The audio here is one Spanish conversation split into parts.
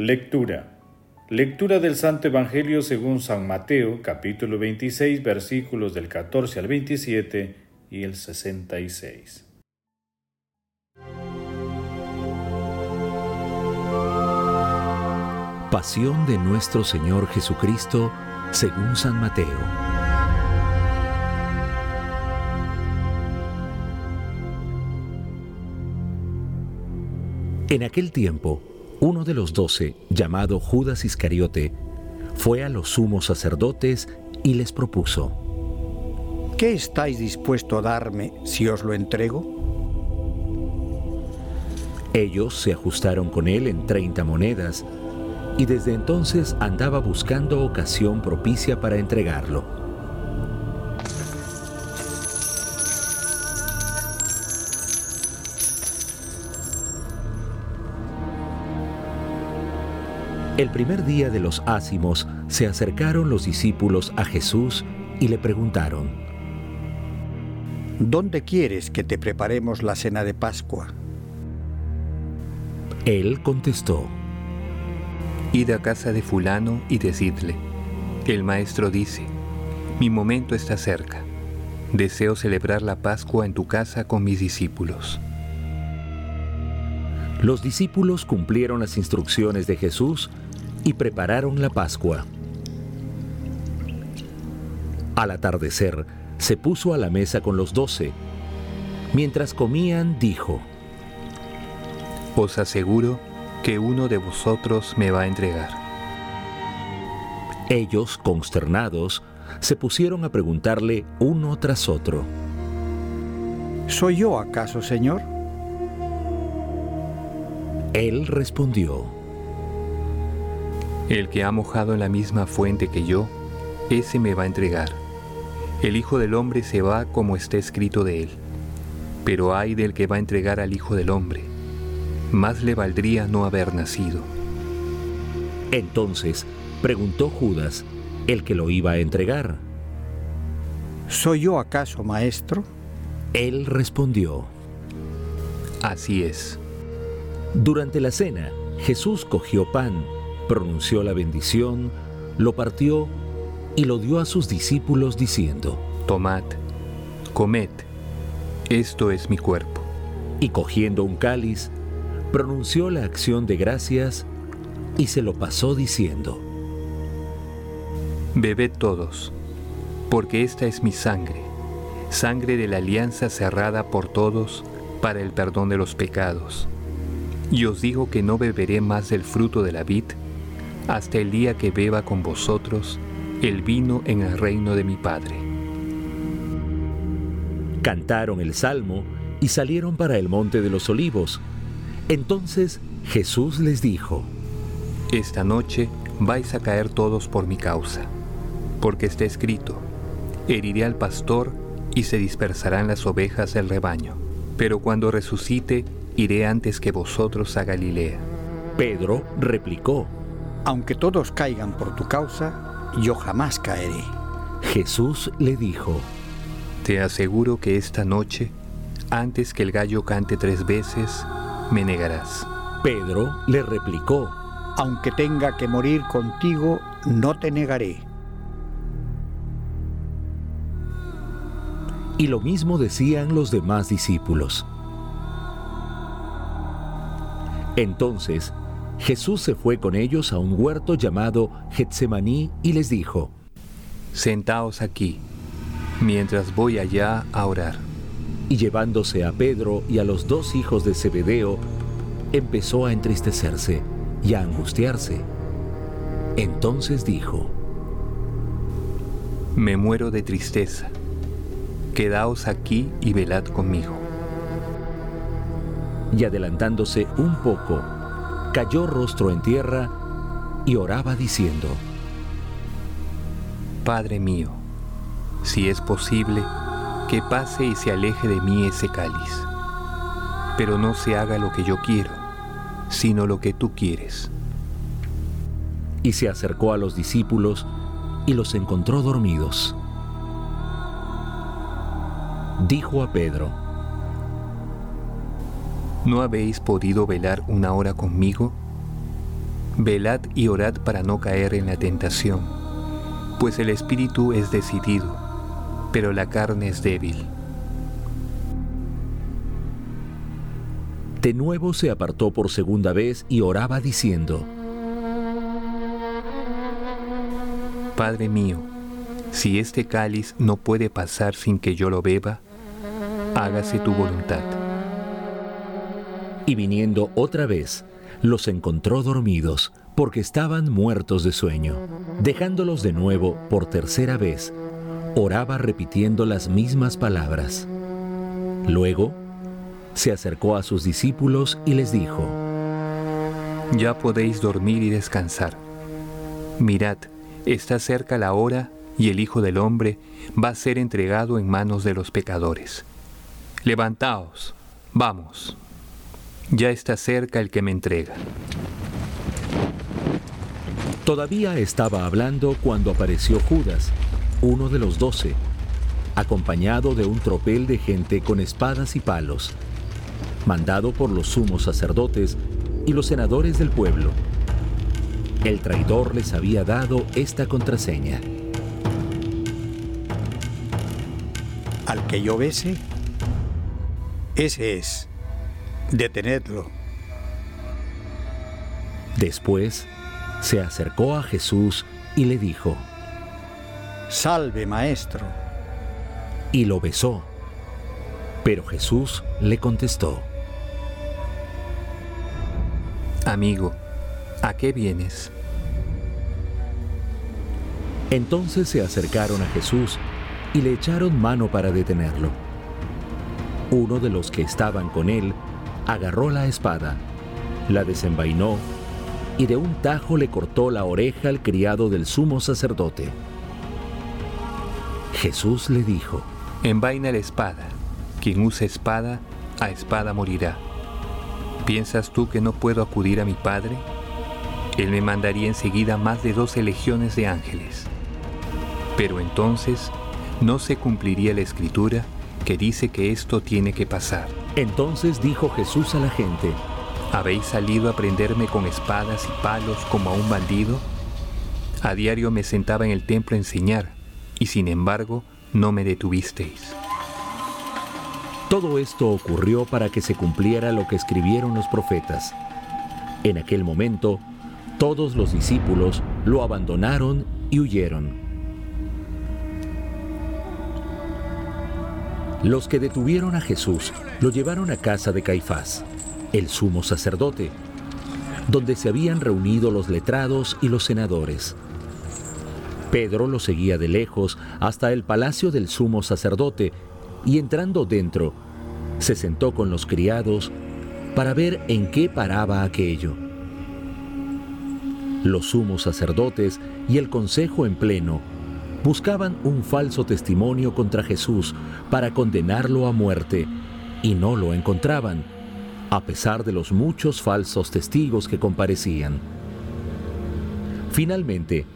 Lectura. Lectura del Santo Evangelio según San Mateo, capítulo 26, versículos del 14 al 27 y el 66. Pasión de nuestro Señor Jesucristo según San Mateo. En aquel tiempo, uno de los doce, llamado Judas Iscariote, fue a los sumos sacerdotes y les propuso, ¿Qué estáis dispuesto a darme si os lo entrego? Ellos se ajustaron con él en treinta monedas, y desde entonces andaba buscando ocasión propicia para entregarlo. El primer día de los ácimos se acercaron los discípulos a Jesús y le preguntaron, ¿Dónde quieres que te preparemos la cena de Pascua? Él contestó, Id a casa de fulano y decidle, el maestro dice, mi momento está cerca, deseo celebrar la Pascua en tu casa con mis discípulos. Los discípulos cumplieron las instrucciones de Jesús y prepararon la Pascua. Al atardecer, se puso a la mesa con los doce. Mientras comían, dijo, Os aseguro que uno de vosotros me va a entregar. Ellos, consternados, se pusieron a preguntarle uno tras otro. ¿Soy yo acaso, Señor? Él respondió, el que ha mojado en la misma fuente que yo, ese me va a entregar. El Hijo del Hombre se va como está escrito de él. Pero hay del que va a entregar al Hijo del Hombre. Más le valdría no haber nacido. Entonces preguntó Judas, el que lo iba a entregar. ¿Soy yo acaso, maestro? Él respondió. Así es. Durante la cena, Jesús cogió pan pronunció la bendición, lo partió y lo dio a sus discípulos diciendo, Tomad, comed, esto es mi cuerpo. Y cogiendo un cáliz, pronunció la acción de gracias y se lo pasó diciendo, Bebed todos, porque esta es mi sangre, sangre de la alianza cerrada por todos para el perdón de los pecados. Y os digo que no beberé más del fruto de la vid, hasta el día que beba con vosotros el vino en el reino de mi Padre. Cantaron el salmo y salieron para el monte de los olivos. Entonces Jesús les dijo, Esta noche vais a caer todos por mi causa, porque está escrito, heriré al pastor y se dispersarán las ovejas del rebaño, pero cuando resucite iré antes que vosotros a Galilea. Pedro replicó, aunque todos caigan por tu causa, yo jamás caeré. Jesús le dijo, Te aseguro que esta noche, antes que el gallo cante tres veces, me negarás. Pedro le replicó, Aunque tenga que morir contigo, no te negaré. Y lo mismo decían los demás discípulos. Entonces Jesús se fue con ellos a un huerto llamado Getsemaní y les dijo, Sentaos aquí, mientras voy allá a orar. Y llevándose a Pedro y a los dos hijos de Zebedeo, empezó a entristecerse y a angustiarse. Entonces dijo, Me muero de tristeza. Quedaos aquí y velad conmigo. Y adelantándose un poco, cayó rostro en tierra y oraba diciendo, Padre mío, si es posible, que pase y se aleje de mí ese cáliz, pero no se haga lo que yo quiero, sino lo que tú quieres. Y se acercó a los discípulos y los encontró dormidos. Dijo a Pedro, ¿no habéis podido velar una hora conmigo? Velad y orad para no caer en la tentación, pues el espíritu es decidido, pero la carne es débil. De nuevo se apartó por segunda vez y oraba diciendo, Padre mío, si este cáliz no puede pasar sin que yo lo beba, hágase tu voluntad. Y viniendo otra vez, los encontró dormidos, porque estaban muertos de sueño. Dejándolos de nuevo por tercera vez, oraba repitiendo las mismas palabras. Luego, se acercó a sus discípulos y les dijo, Ya podéis dormir y descansar. Mirad, está cerca la hora y el Hijo del Hombre va a ser entregado en manos de los pecadores. Levantaos, vamos. Ya está cerca el que me entrega. Todavía estaba hablando cuando apareció Judas, uno de los doce, acompañado de un tropel de gente con espadas y palos, mandado por los sumos sacerdotes y los senadores del pueblo. El traidor les había dado esta contraseña. Al que yo bese, ese es. Detenedlo. Después se acercó a Jesús y le dijo, Salve, maestro. y lo besó. Pero Jesús le contestó, Amigo, ¿a qué vienes? Entonces se acercaron a Jesús y le echaron mano para detenerlo. Uno de los que estaban con él agarró la espada, la desenvainó y de un tajo le cortó la oreja al criado del sumo sacerdote. Jesús le dijo, Envaina la espada. Quien use espada, a espada morirá. ¿Piensas tú que no puedo acudir a mi Padre? Él me mandaría enseguida más de doce legiones de ángeles. Pero entonces no se cumpliría la escritura que dice que esto tiene que pasar. Entonces dijo Jesús a la gente, ¿Habéis salido a prenderme con espadas y palos como a un bandido? A diario me sentaba en el templo a enseñar, y sin embargo no me detuvisteis. Todo esto ocurrió para que se cumpliera lo que escribieron los profetas. En aquel momento, todos los discípulos lo abandonaron y huyeron. Los que detuvieron a Jesús lo llevaron a casa de Caifás, el sumo sacerdote, donde se habían reunido los letrados y los senadores. Pedro lo seguía de lejos hasta el palacio del sumo sacerdote y entrando dentro, se sentó con los criados para ver en qué paraba aquello. Los sumos sacerdotes y el consejo en pleno buscaban un falso testimonio contra Jesús para condenarlo a muerte y no lo encontraban, a pesar de los muchos falsos testigos que comparecían. Finalmente,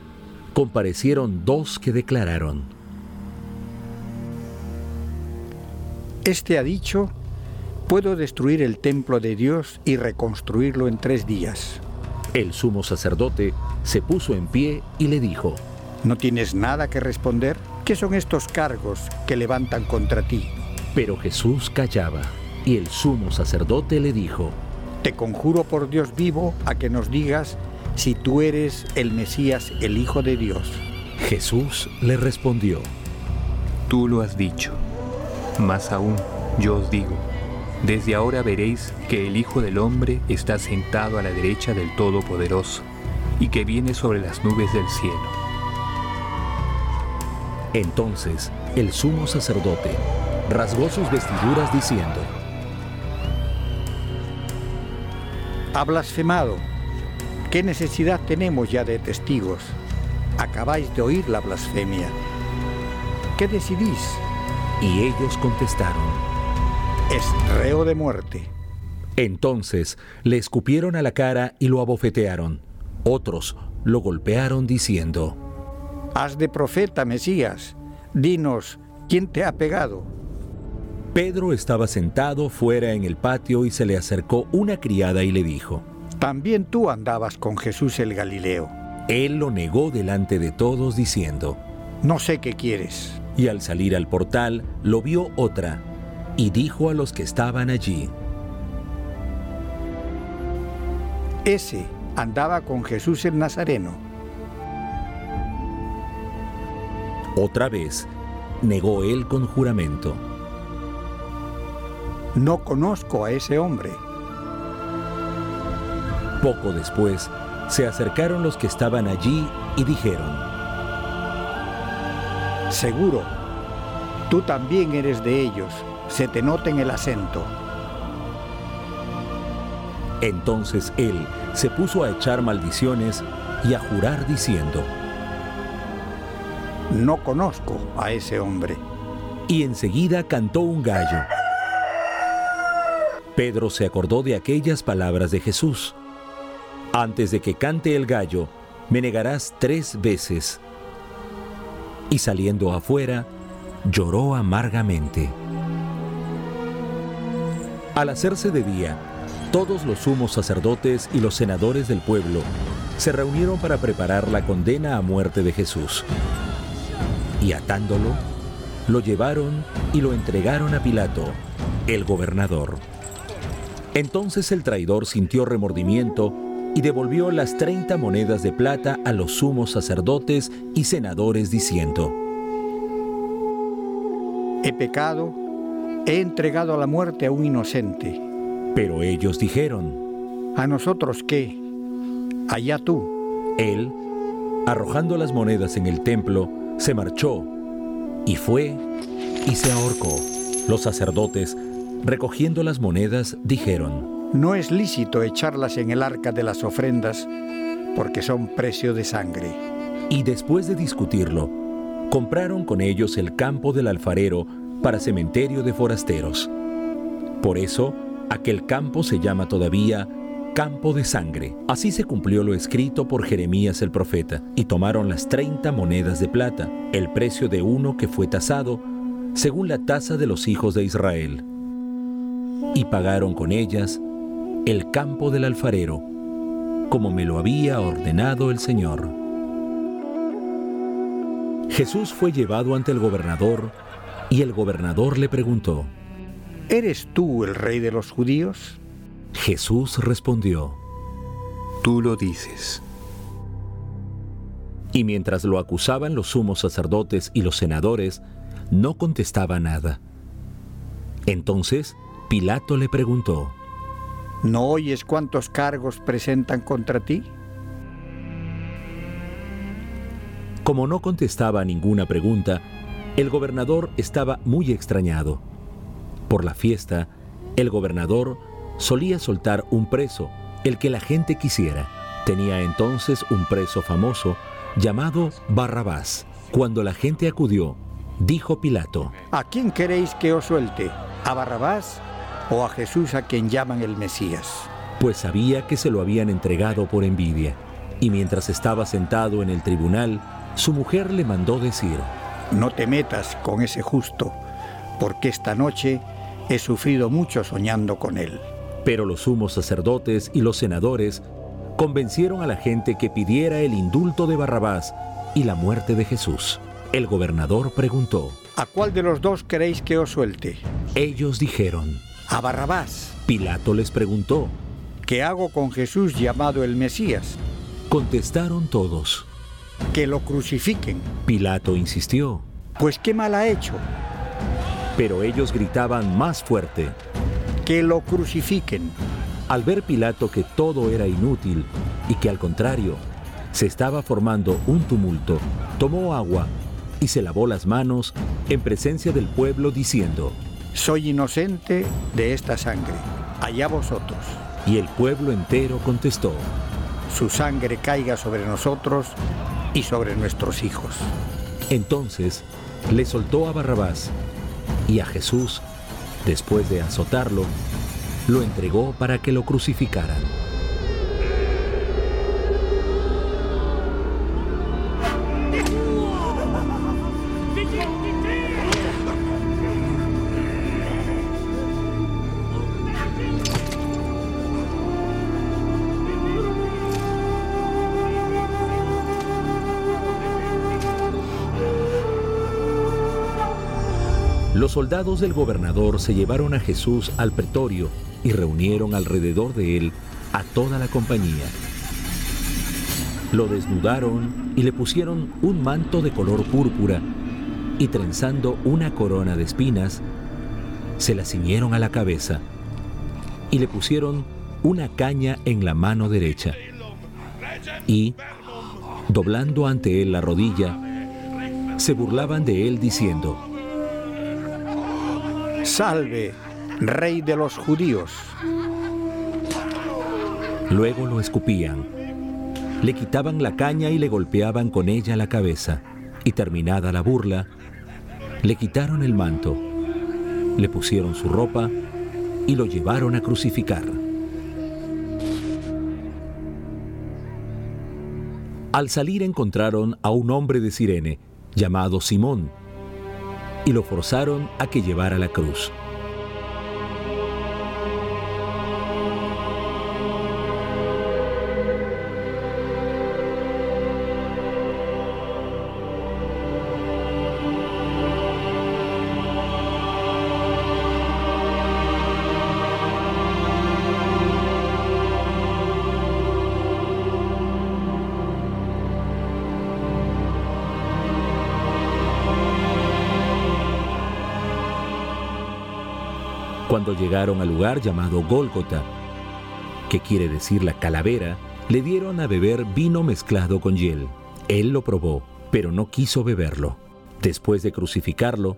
comparecieron dos que declararon, Este ha dicho, puedo destruir el templo de Dios y reconstruirlo en tres días. El sumo sacerdote se puso en pie y le dijo, ¿No tienes nada que responder? ¿Qué son estos cargos que levantan contra ti? pero Jesús callaba. Y el sumo sacerdote le dijo, Te conjuro por Dios vivo a que nos digas si tú eres el Mesías, el Hijo de Dios. Jesús le respondió, Tú lo has dicho. Más aún, yo os digo, desde ahora veréis que el Hijo del Hombre está sentado a la derecha del Todopoderoso y que viene sobre las nubes del cielo. Entonces el sumo sacerdote rasgó sus vestiduras diciendo, Ha blasfemado. ¿Qué necesidad tenemos ya de testigos? Acabáis de oír la blasfemia. ¿Qué decidís? Y ellos contestaron, Es reo de muerte. Entonces le escupieron a la cara y lo abofetearon. Otros lo golpearon diciendo, Haz de profeta, Mesías. Dinos, ¿quién te ha pegado? Pedro estaba sentado fuera en el patio y se le acercó una criada y le dijo, También tú andabas con Jesús el Galileo. Él lo negó delante de todos diciendo, No sé qué quieres. y al salir al portal lo vio otra, y dijo a los que estaban allí, Ese andaba con Jesús el Nazareno. Otra vez, negó él con juramento. No conozco a ese hombre. Poco después, se acercaron los que estaban allí y dijeron, Seguro, tú también eres de ellos. Se te nota en el acento. Entonces él se puso a echar maldiciones y a jurar diciendo, No conozco a ese hombre. y enseguida cantó un gallo. Pedro se acordó de aquellas palabras de Jesús. Antes de que cante el gallo, me negarás tres veces. Y saliendo afuera, lloró amargamente. Al hacerse de día, todos los sumos sacerdotes y los senadores del pueblo se reunieron para preparar la condena a muerte de Jesús. Y atándolo, lo llevaron y lo entregaron a Pilato, el gobernador. Entonces el traidor sintió remordimiento y devolvió las 30 monedas de plata a los sumos sacerdotes y senadores diciendo, He pecado, he entregado a la muerte a un inocente. pero ellos dijeron, ¿A nosotros qué? Allá tú. él, arrojando las monedas en el templo, se marchó y fue y se ahorcó. Los sacerdotes, recogiendo las monedas, dijeron, No es lícito echarlas en el arca de las ofrendas porque son precio de sangre. y después de discutirlo, compraron con ellos el campo del alfarero para cementerio de forasteros. Por eso, aquel campo se llama todavía campo de sangre. Así se cumplió lo escrito por Jeremías el profeta, y tomaron las 30 monedas de plata, el precio de uno que fue tasado, según la tasa de los hijos de Israel. Y pagaron con ellas el campo del alfarero, como me lo había ordenado el Señor. Jesús fue llevado ante el gobernador y el gobernador le preguntó. ¿Eres tú el rey de los judíos? Jesús respondió, Tú lo dices. y mientras lo acusaban los sumos sacerdotes y los senadores, no contestaba nada. Entonces Pilato le preguntó, ¿No oyes cuántos cargos presentan contra ti? Como no contestaba ninguna pregunta, el gobernador estaba muy extrañado. Por la fiesta, el gobernador solía soltar un preso, el que la gente quisiera. Tenía entonces un preso famoso llamado Barrabás. Cuando la gente acudió, dijo Pilato, ¿A quién queréis que os suelte? ¿A Barrabás o a Jesús a quien llaman el Mesías? pues sabía que se lo habían entregado por envidia. Y mientras estaba sentado en el tribunal, su mujer le mandó decir, No te metas con ese justo, porque esta noche he sufrido mucho soñando con él. Pero los sumos sacerdotes y los senadores convencieron a la gente que pidiera el indulto de Barrabás y la muerte de Jesús. El gobernador preguntó. ¿A cuál de los dos queréis que os suelte? Ellos dijeron. A Barrabás. Pilato les preguntó. ¿Qué hago con Jesús llamado el Mesías? Contestaron todos. Que lo crucifiquen. Pilato insistió. Pues qué mal ha hecho. Pero ellos gritaban más fuerte. Que lo crucifiquen. Al ver Pilato que todo era inútil y que al contrario se estaba formando un tumulto, tomó agua y se lavó las manos en presencia del pueblo diciendo, Soy inocente de esta sangre, allá vosotros. Y el pueblo entero contestó, Su sangre caiga sobre nosotros y sobre nuestros hijos. Entonces le soltó a Barrabás y a Jesús, después de azotarlo, lo entregó para que lo crucificaran. Soldados del gobernador se llevaron a Jesús al pretorio y reunieron alrededor de él a toda la compañía. Lo desnudaron y le pusieron un manto de color púrpura y trenzando una corona de espinas, se la ciñeron a la cabeza y le pusieron una caña en la mano derecha. Y, doblando ante él la rodilla, se burlaban de él diciendo, Salve, rey de los judíos. Luego lo escupían, le quitaban la caña y le golpeaban con ella la cabeza, y terminada la burla, le quitaron el manto, le pusieron su ropa y lo llevaron a crucificar. Al salir encontraron a un hombre de Sirene llamado Simón y lo forzaron a que llevara la cruz. Cuando llegaron al lugar llamado Gólgota, que quiere decir la calavera, le dieron a beber vino mezclado con hiel. Él lo probó, pero no quiso beberlo. Después de crucificarlo,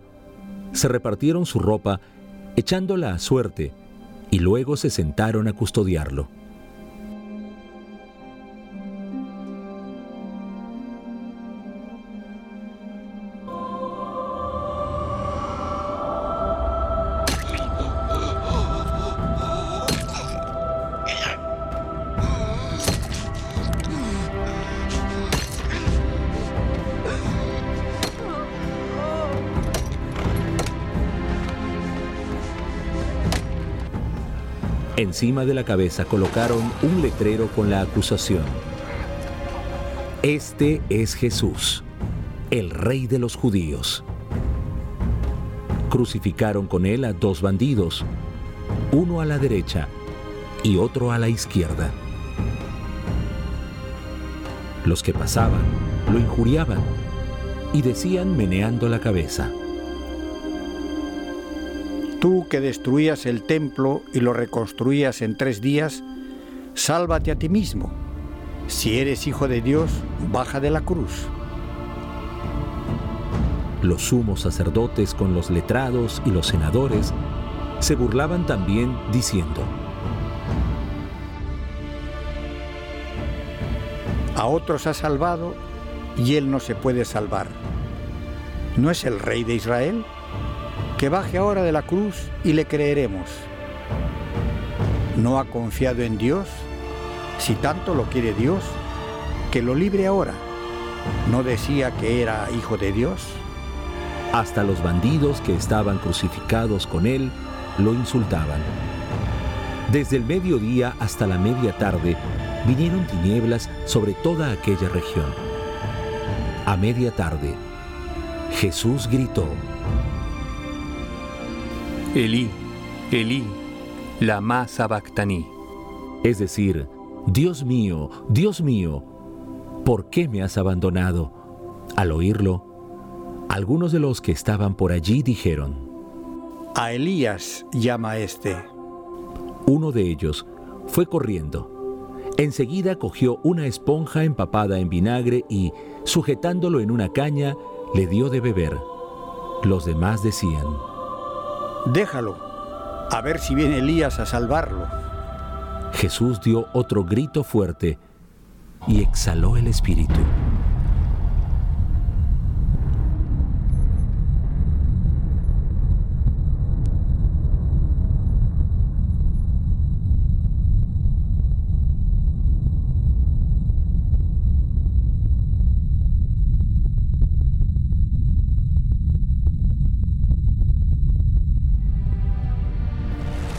se repartieron su ropa, echándola a suerte, y luego se sentaron a custodiarlo. Encima de la cabeza colocaron un letrero con la acusación. Este es Jesús, el rey de los judíos. Crucificaron con él a dos bandidos, uno a la derecha y otro a la izquierda. Los que pasaban lo injuriaban y decían meneando la cabeza. Tú que destruías el templo y lo reconstruías en tres días, sálvate a ti mismo. Si eres hijo de Dios, baja de la cruz. Los sumos sacerdotes con los letrados y los senadores se burlaban también diciendo, A otros ha salvado y él no se puede salvar. ¿No es el rey de Israel? Que baje ahora de la cruz y le creeremos. ¿No ha confiado en Dios? Si tanto lo quiere Dios, que lo libre ahora. ¿No decía que era hijo de Dios? Hasta los bandidos que estaban crucificados con él lo insultaban. Desde el mediodía hasta la media tarde vinieron tinieblas sobre toda aquella región. A media tarde, Jesús gritó, Elí, Elí, lama sabactaní. Es decir, Dios mío, Dios mío, ¿por qué me has abandonado? Al oírlo, algunos de los que estaban por allí dijeron, A Elías llama este. Uno de ellos fue corriendo. Enseguida cogió una esponja empapada en vinagre y, sujetándolo en una caña, le dio de beber. Los demás decían, Déjalo, a ver si viene Elías a salvarlo. Jesús dio otro grito fuerte y exhaló el espíritu.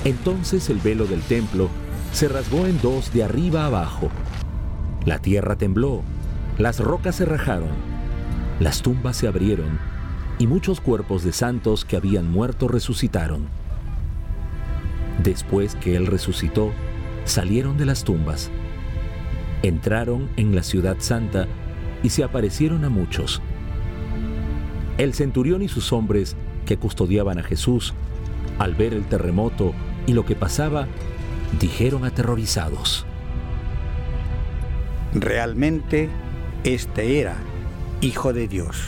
Entonces el velo del templo se rasgó en dos de arriba abajo. La tierra tembló, las rocas se rajaron, las tumbas se abrieron y muchos cuerpos de santos que habían muerto resucitaron. Después que Él resucitó, salieron de las tumbas, entraron en la ciudad santa y se aparecieron a muchos. El centurión y sus hombres que custodiaban a Jesús, al ver el terremoto y lo que pasaba, dijeron aterrorizados. Realmente este era Hijo de Dios.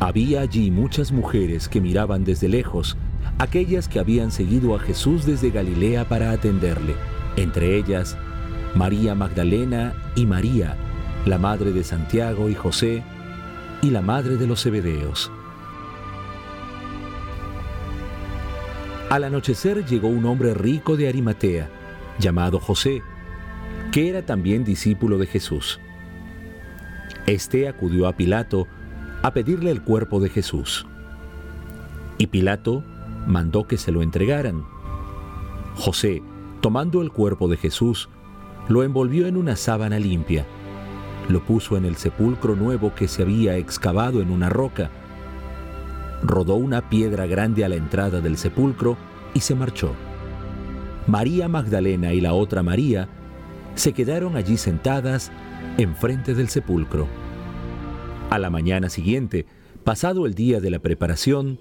Había allí muchas mujeres que miraban desde lejos, aquellas que habían seguido a Jesús desde Galilea para atenderle, entre ellas María Magdalena y María, la madre de Santiago y José, y la madre de los Zebedeos. Al anochecer llegó un hombre rico de Arimatea, llamado José, que era también discípulo de Jesús. Este acudió a Pilato a pedirle el cuerpo de Jesús. Y Pilato mandó que se lo entregaran. José, tomando el cuerpo de Jesús, lo envolvió en una sábana limpia, lo puso en el sepulcro nuevo que se había excavado en una roca, rodó una piedra grande a la entrada del sepulcro y se marchó. María Magdalena y la otra María se quedaron allí sentadas enfrente del sepulcro. A la mañana siguiente, pasado el día de la preparación,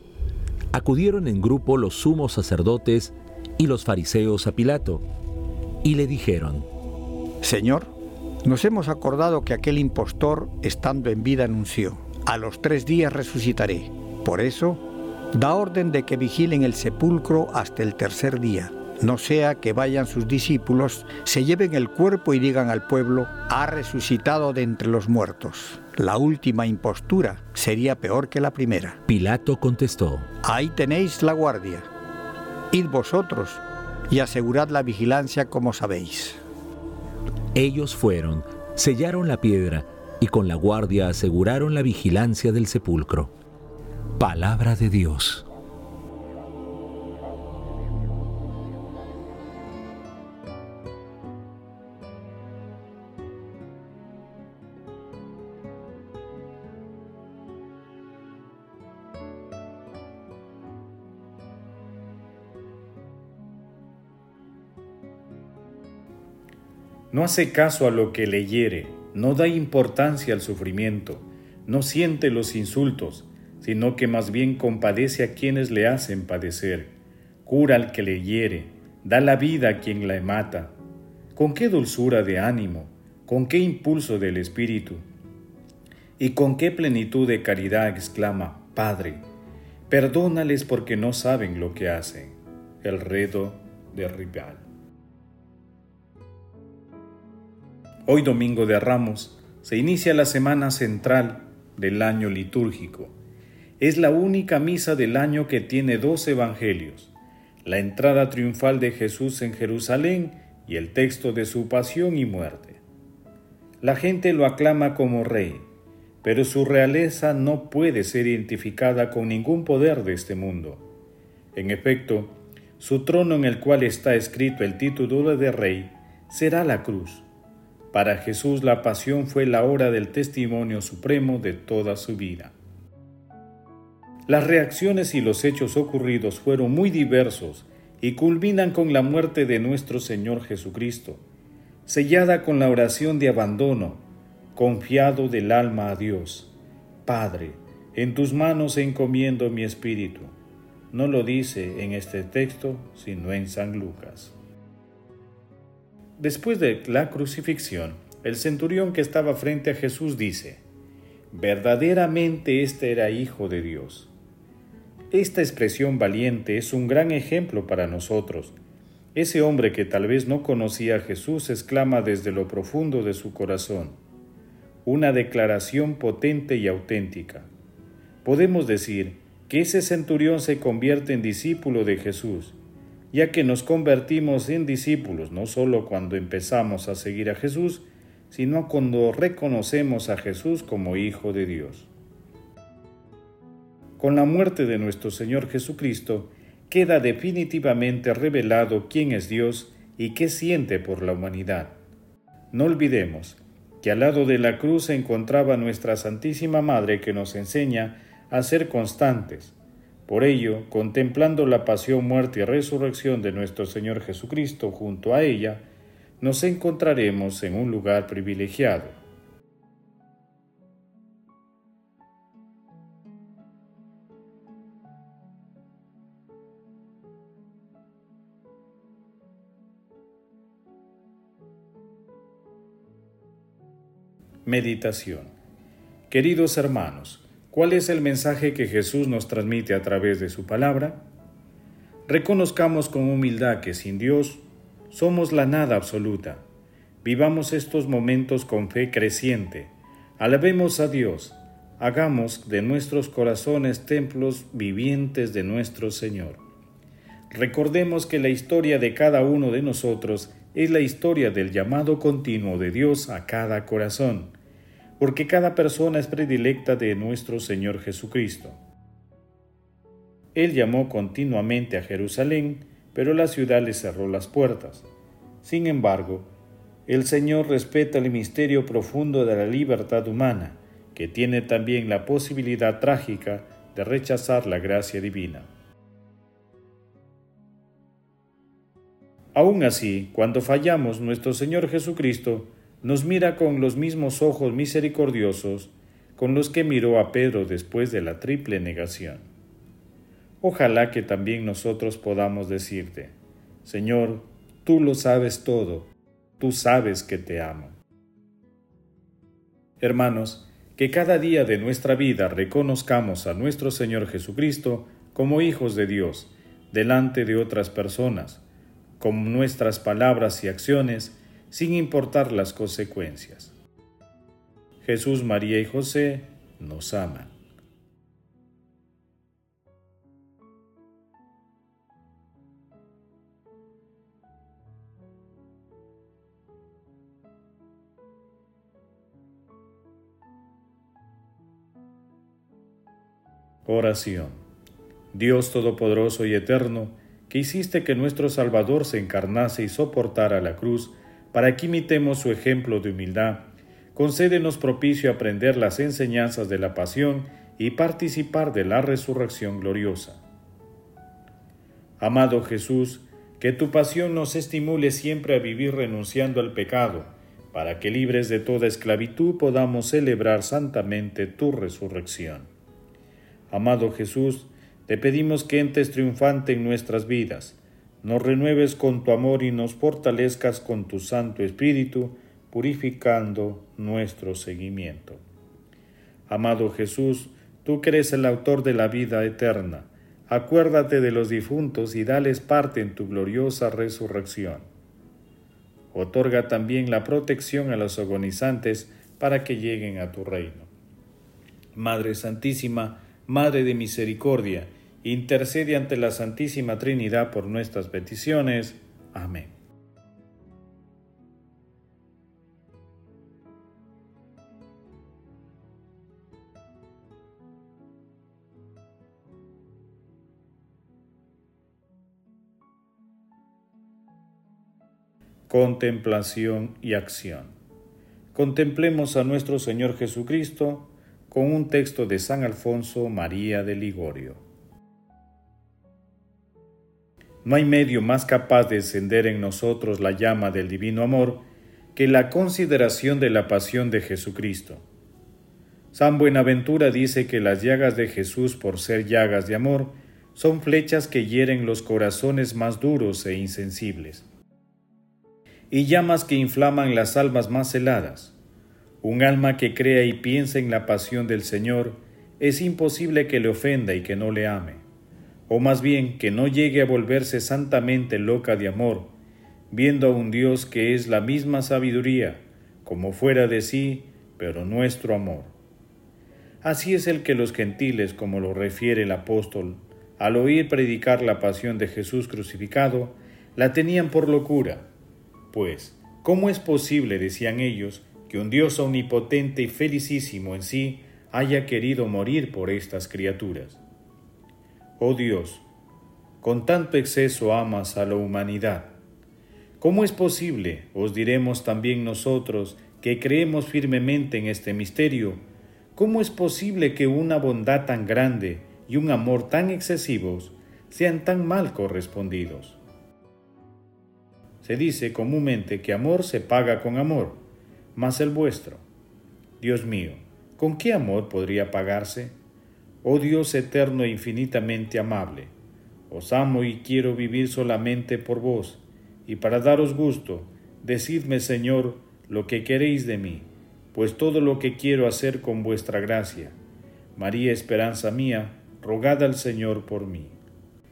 acudieron en grupo los sumos sacerdotes y los fariseos a Pilato y le dijeron, Señor, nos hemos acordado que aquel impostor, estando en vida, anunció, a los tres días resucitaré. Por eso, da orden de que vigilen el sepulcro hasta el tercer día, no sea que vayan sus discípulos, se lleven el cuerpo y digan al pueblo, ha resucitado de entre los muertos. La última impostura sería peor que la primera. Pilato contestó, Ahí tenéis la guardia. Id vosotros y asegurad la vigilancia como sabéis. Ellos fueron, sellaron la piedra y con la guardia aseguraron la vigilancia del sepulcro. Palabra de Dios. No hace caso a lo que le hiere, no da importancia al sufrimiento, no siente los insultos, sino que más bien compadece a quienes le hacen padecer, cura al que le hiere, da la vida a quien la mata. Con qué dulzura de ánimo, con qué impulso del espíritu, y con qué plenitud de caridad exclama, Padre, perdónales porque no saben lo que hacen. El redo de Rival. Hoy domingo de Ramos se inicia la semana central del año litúrgico es la única misa del año que tiene dos evangelios, la entrada triunfal de Jesús en Jerusalén y el texto de su pasión y muerte. La gente lo aclama como rey, pero su realeza no puede ser identificada con ningún poder de este mundo. En efecto, su trono en el cual está escrito el título de rey será la cruz. Para Jesús la pasión fue la hora del testimonio supremo de toda su vida. Las reacciones y los hechos ocurridos fueron muy diversos y culminan con la muerte de nuestro Señor Jesucristo, sellada con la oración de abandono, confiado del alma a Dios. Padre, en tus manos encomiendo mi espíritu. No lo dice en este texto, sino en San Lucas. Después de la crucifixión, el centurión que estaba frente a Jesús dice, verdaderamente este era hijo de Dios. Esta expresión valiente es un gran ejemplo para nosotros. Ese hombre que tal vez no conocía a Jesús exclama desde lo profundo de su corazón, una declaración potente y auténtica. Podemos decir que ese centurión se convierte en discípulo de Jesús, ya que nos convertimos en discípulos no solo cuando empezamos a seguir a Jesús, sino cuando reconocemos a Jesús como Hijo de Dios. Con la muerte de nuestro Señor Jesucristo, queda definitivamente revelado quién es Dios y qué siente por la humanidad. No olvidemos que al lado de la cruz se encontraba nuestra Santísima Madre que nos enseña a ser constantes. Por ello, contemplando la pasión, muerte y resurrección de nuestro Señor Jesucristo junto a ella, nos encontraremos en un lugar privilegiado. Meditación Queridos hermanos, ¿cuál es el mensaje que Jesús nos transmite a través de su palabra? Reconozcamos con humildad que sin Dios somos la nada absoluta. Vivamos estos momentos con fe creciente. Alabemos a Dios. Hagamos de nuestros corazones templos vivientes de nuestro Señor. Recordemos que la historia de cada uno de nosotros es la historia del llamado continuo de Dios a cada corazón, porque cada persona es predilecta de nuestro Señor Jesucristo. Él llamó continuamente a Jerusalén, pero la ciudad le cerró las puertas. Sin embargo, el Señor respeta el misterio profundo de la libertad humana, que tiene también la posibilidad trágica de rechazar la gracia divina. Aún así, cuando fallamos, nuestro Señor Jesucristo nos mira con los mismos ojos misericordiosos con los que miró a Pedro después de la triple negación. Ojalá que también nosotros podamos decirte, Señor, tú lo sabes todo, tú sabes que te amo. Hermanos, que cada día de nuestra vida reconozcamos a nuestro Señor Jesucristo como hijos de Dios, delante de otras personas, con nuestras palabras y acciones, sin importar las consecuencias. Jesús, María y José nos aman. Oración. Dios Todopoderoso y Eterno, que hiciste que nuestro Salvador se encarnase y soportara la cruz, para que imitemos su ejemplo de humildad, concédenos propicio aprender las enseñanzas de la pasión y participar de la resurrección gloriosa. Amado Jesús, que tu pasión nos estimule siempre a vivir renunciando al pecado, para que libres de toda esclavitud podamos celebrar santamente tu resurrección. Amado Jesús, te pedimos que entres triunfante en nuestras vidas, nos renueves con tu amor y nos fortalezcas con tu Santo Espíritu, purificando nuestro seguimiento. Amado Jesús, tú que eres el autor de la vida eterna, acuérdate de los difuntos y dales parte en tu gloriosa resurrección. Otorga también la protección a los agonizantes para que lleguen a tu reino. Madre Santísima, Madre de Misericordia, intercede ante la Santísima Trinidad por nuestras peticiones. Amén. Contemplación y acción. Contemplemos a nuestro Señor Jesucristo, con un texto de San Alfonso María de Ligorio. No hay medio más capaz de encender en nosotros la llama del divino amor que la consideración de la pasión de Jesucristo. San Buenaventura dice que las llagas de Jesús, por ser llagas de amor, son flechas que hieren los corazones más duros e insensibles, y llamas que inflaman las almas más heladas. Un alma que crea y piensa en la pasión del Señor, es imposible que le ofenda y que no le ame, o más bien que no llegue a volverse santamente loca de amor, viendo a un Dios que es la misma sabiduría, como fuera de sí, pero nuestro amor. Así es el que los gentiles, como lo refiere el apóstol, al oír predicar la pasión de Jesús crucificado, la tenían por locura. Pues, ¿cómo es posible, decían ellos, que un Dios omnipotente y felicísimo en sí haya querido morir por estas criaturas? Oh Dios, con tanto exceso amas a la humanidad. ¿Cómo es posible, os diremos también nosotros, que creemos firmemente en este misterio, cómo es posible que una bondad tan grande y un amor tan excesivos sean tan mal correspondidos? Se dice comúnmente que amor se paga con amor, mas el vuestro. Dios mío, ¿con qué amor podría pagarse? Oh Dios eterno e infinitamente amable, os amo y quiero vivir solamente por vos, y para daros gusto, decidme, Señor, lo que queréis de mí, pues todo lo que quiero hacer con vuestra gracia. María Esperanza mía, rogad al Señor por mí.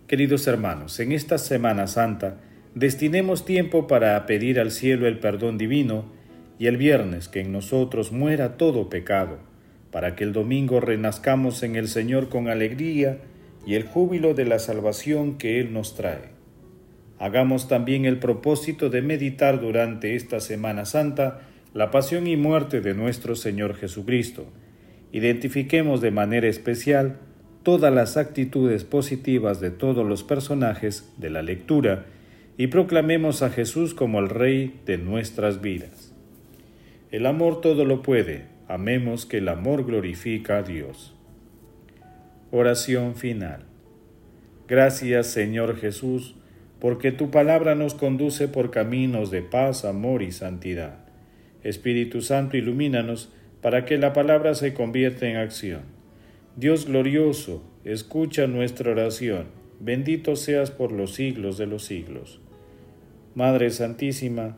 Queridos hermanos, en esta Semana Santa destinemos tiempo para pedir al cielo el perdón divino y el viernes que en nosotros muera todo pecado, para que el domingo renazcamos en el Señor con alegría y el júbilo de la salvación que Él nos trae. Hagamos también el propósito de meditar durante esta Semana Santa la pasión y muerte de nuestro Señor Jesucristo. Identifiquemos de manera especial todas las actitudes positivas de todos los personajes de la lectura y proclamemos a Jesús como el Rey de nuestras vidas. El amor todo lo puede, amemos que el amor glorifica a Dios. Oración final. Gracias Señor Jesús, porque tu palabra nos conduce por caminos de paz, amor y santidad. Espíritu Santo, ilumínanos para que la palabra se convierta en acción. Dios glorioso, escucha nuestra oración. Bendito seas por los siglos de los siglos. Madre Santísima,